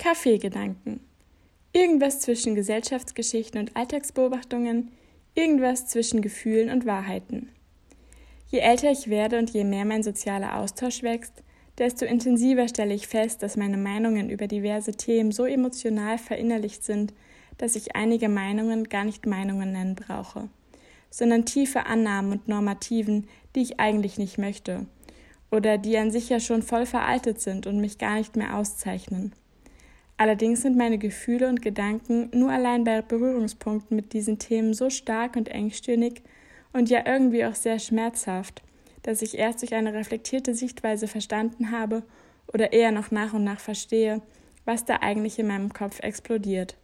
Kaffeegedanken. Irgendwas zwischen Gesellschaftsgeschichten und Alltagsbeobachtungen, irgendwas zwischen Gefühlen und Wahrheiten. Je älter ich werde und je mehr mein sozialer Austausch wächst, desto intensiver stelle ich fest, dass meine Meinungen über diverse Themen so emotional verinnerlicht sind, dass ich einige Meinungen gar nicht Meinungen nennen brauche, sondern tiefe Annahmen und Normativen, die ich eigentlich nicht möchte oder die an sich ja schon voll veraltet sind und mich gar nicht mehr auszeichnen. Allerdings sind meine Gefühle und Gedanken nur allein bei Berührungspunkten mit diesen Themen so stark und engstirnig und ja irgendwie auch sehr schmerzhaft, dass ich erst durch eine reflektierte Sichtweise verstanden habe oder eher noch nach und nach verstehe, was da eigentlich in meinem Kopf explodiert.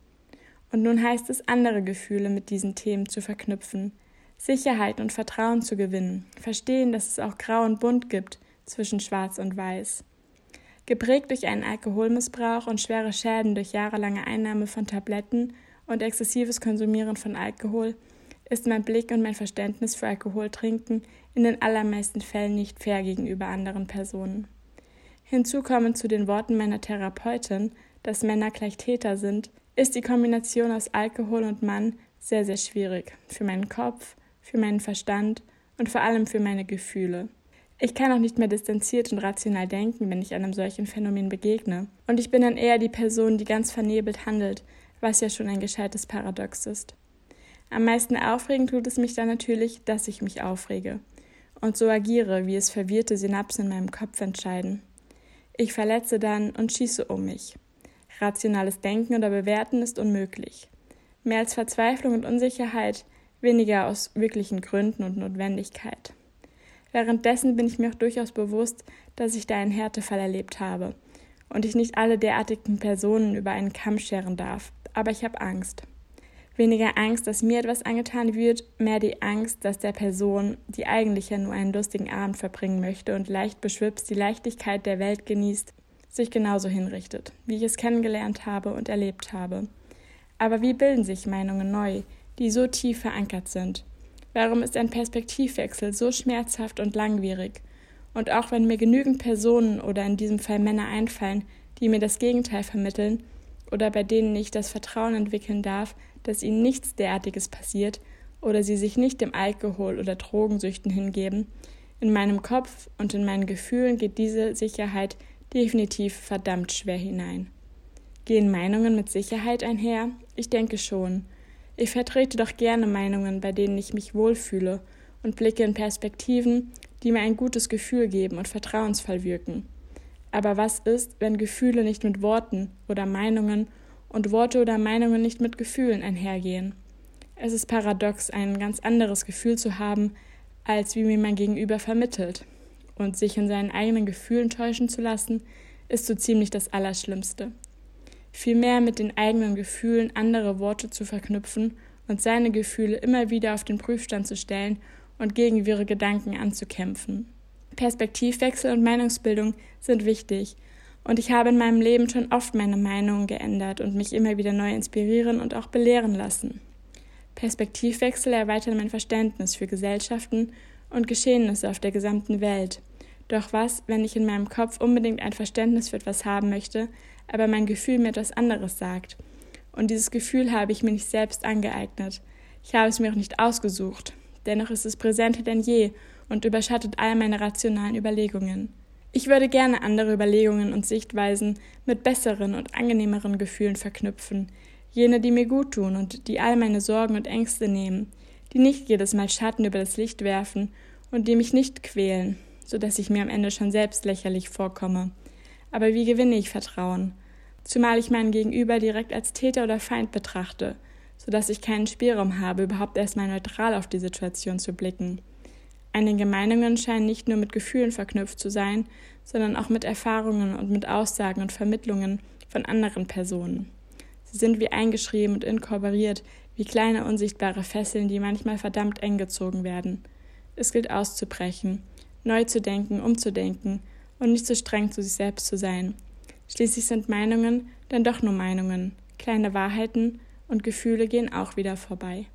Und nun heißt es, andere Gefühle mit diesen Themen zu verknüpfen, Sicherheit und Vertrauen zu gewinnen, verstehen, dass es auch Grau und Bunt gibt zwischen Schwarz und Weiß. Geprägt durch einen Alkoholmissbrauch und schwere Schäden durch jahrelange Einnahme von Tabletten und exzessives Konsumieren von Alkohol ist mein Blick und mein Verständnis für Alkoholtrinken in den allermeisten Fällen nicht fair gegenüber anderen Personen. Hinzu kommen zu den Worten meiner Therapeutin, dass Männer gleich Täter sind, ist die Kombination aus Alkohol und Mann sehr, sehr schwierig für meinen Kopf, für meinen Verstand und vor allem für meine Gefühle. Ich kann auch nicht mehr distanziert und rational denken, wenn ich einem solchen Phänomen begegne. Und ich bin dann eher die Person, die ganz vernebelt handelt, was ja schon ein gescheites Paradox ist. Am meisten aufregend tut es mich dann natürlich, dass ich mich aufrege und so agiere, wie es verwirrte Synapsen in meinem Kopf entscheiden. Ich verletze dann und schieße um mich. Rationales Denken oder Bewerten ist unmöglich. Mehr als Verzweiflung und Unsicherheit, weniger aus wirklichen Gründen und Notwendigkeit. Währenddessen bin ich mir auch durchaus bewusst, dass ich da einen Härtefall erlebt habe und ich nicht alle derartigen Personen über einen Kamm scheren darf, aber ich habe Angst. Weniger Angst, dass mir etwas angetan wird, mehr die Angst, dass der Person, die eigentlich ja nur einen lustigen Abend verbringen möchte und leicht beschwipst die Leichtigkeit der Welt genießt, sich genauso hinrichtet, wie ich es kennengelernt habe und erlebt habe. Aber wie bilden sich Meinungen neu, die so tief verankert sind? Warum ist ein Perspektivwechsel so schmerzhaft und langwierig? Und auch wenn mir genügend Personen oder in diesem Fall Männer einfallen, die mir das Gegenteil vermitteln oder bei denen ich das Vertrauen entwickeln darf, dass ihnen nichts derartiges passiert oder sie sich nicht dem Alkohol oder Drogensüchten hingeben, in meinem Kopf und in meinen Gefühlen geht diese Sicherheit definitiv verdammt schwer hinein. Gehen Meinungen mit Sicherheit einher? Ich denke schon. Ich vertrete doch gerne Meinungen, bei denen ich mich wohlfühle und blicke in Perspektiven, die mir ein gutes Gefühl geben und vertrauensvoll wirken. Aber was ist, wenn Gefühle nicht mit Worten oder Meinungen und Worte oder Meinungen nicht mit Gefühlen einhergehen? Es ist paradox, ein ganz anderes Gefühl zu haben, als wie mir mein Gegenüber vermittelt. Und sich in seinen eigenen Gefühlen täuschen zu lassen, ist so ziemlich das Allerschlimmste vielmehr mit den eigenen Gefühlen andere Worte zu verknüpfen und seine Gefühle immer wieder auf den Prüfstand zu stellen und gegen wirre Gedanken anzukämpfen. Perspektivwechsel und Meinungsbildung sind wichtig, und ich habe in meinem Leben schon oft meine Meinungen geändert und mich immer wieder neu inspirieren und auch belehren lassen. Perspektivwechsel erweitern mein Verständnis für Gesellschaften und Geschehnisse auf der gesamten Welt. Doch was, wenn ich in meinem Kopf unbedingt ein Verständnis für etwas haben möchte, aber mein Gefühl mir etwas anderes sagt. Und dieses Gefühl habe ich mir nicht selbst angeeignet. Ich habe es mir auch nicht ausgesucht. Dennoch ist es präsenter denn je und überschattet all meine rationalen Überlegungen. Ich würde gerne andere Überlegungen und Sichtweisen mit besseren und angenehmeren Gefühlen verknüpfen, jene, die mir gut tun und die all meine Sorgen und Ängste nehmen, die nicht jedes Mal Schatten über das Licht werfen und die mich nicht quälen, so dass ich mir am Ende schon selbst lächerlich vorkomme. Aber wie gewinne ich Vertrauen? Zumal ich meinen Gegenüber direkt als Täter oder Feind betrachte, sodass ich keinen Spielraum habe, überhaupt erstmal neutral auf die Situation zu blicken. Einige Meinungen scheinen nicht nur mit Gefühlen verknüpft zu sein, sondern auch mit Erfahrungen und mit Aussagen und Vermittlungen von anderen Personen. Sie sind wie eingeschrieben und inkorporiert, wie kleine unsichtbare Fesseln, die manchmal verdammt eng gezogen werden. Es gilt auszubrechen, neu zu denken, umzudenken und nicht so streng zu sich selbst zu sein. Schließlich sind Meinungen dann doch nur Meinungen, kleine Wahrheiten und Gefühle gehen auch wieder vorbei.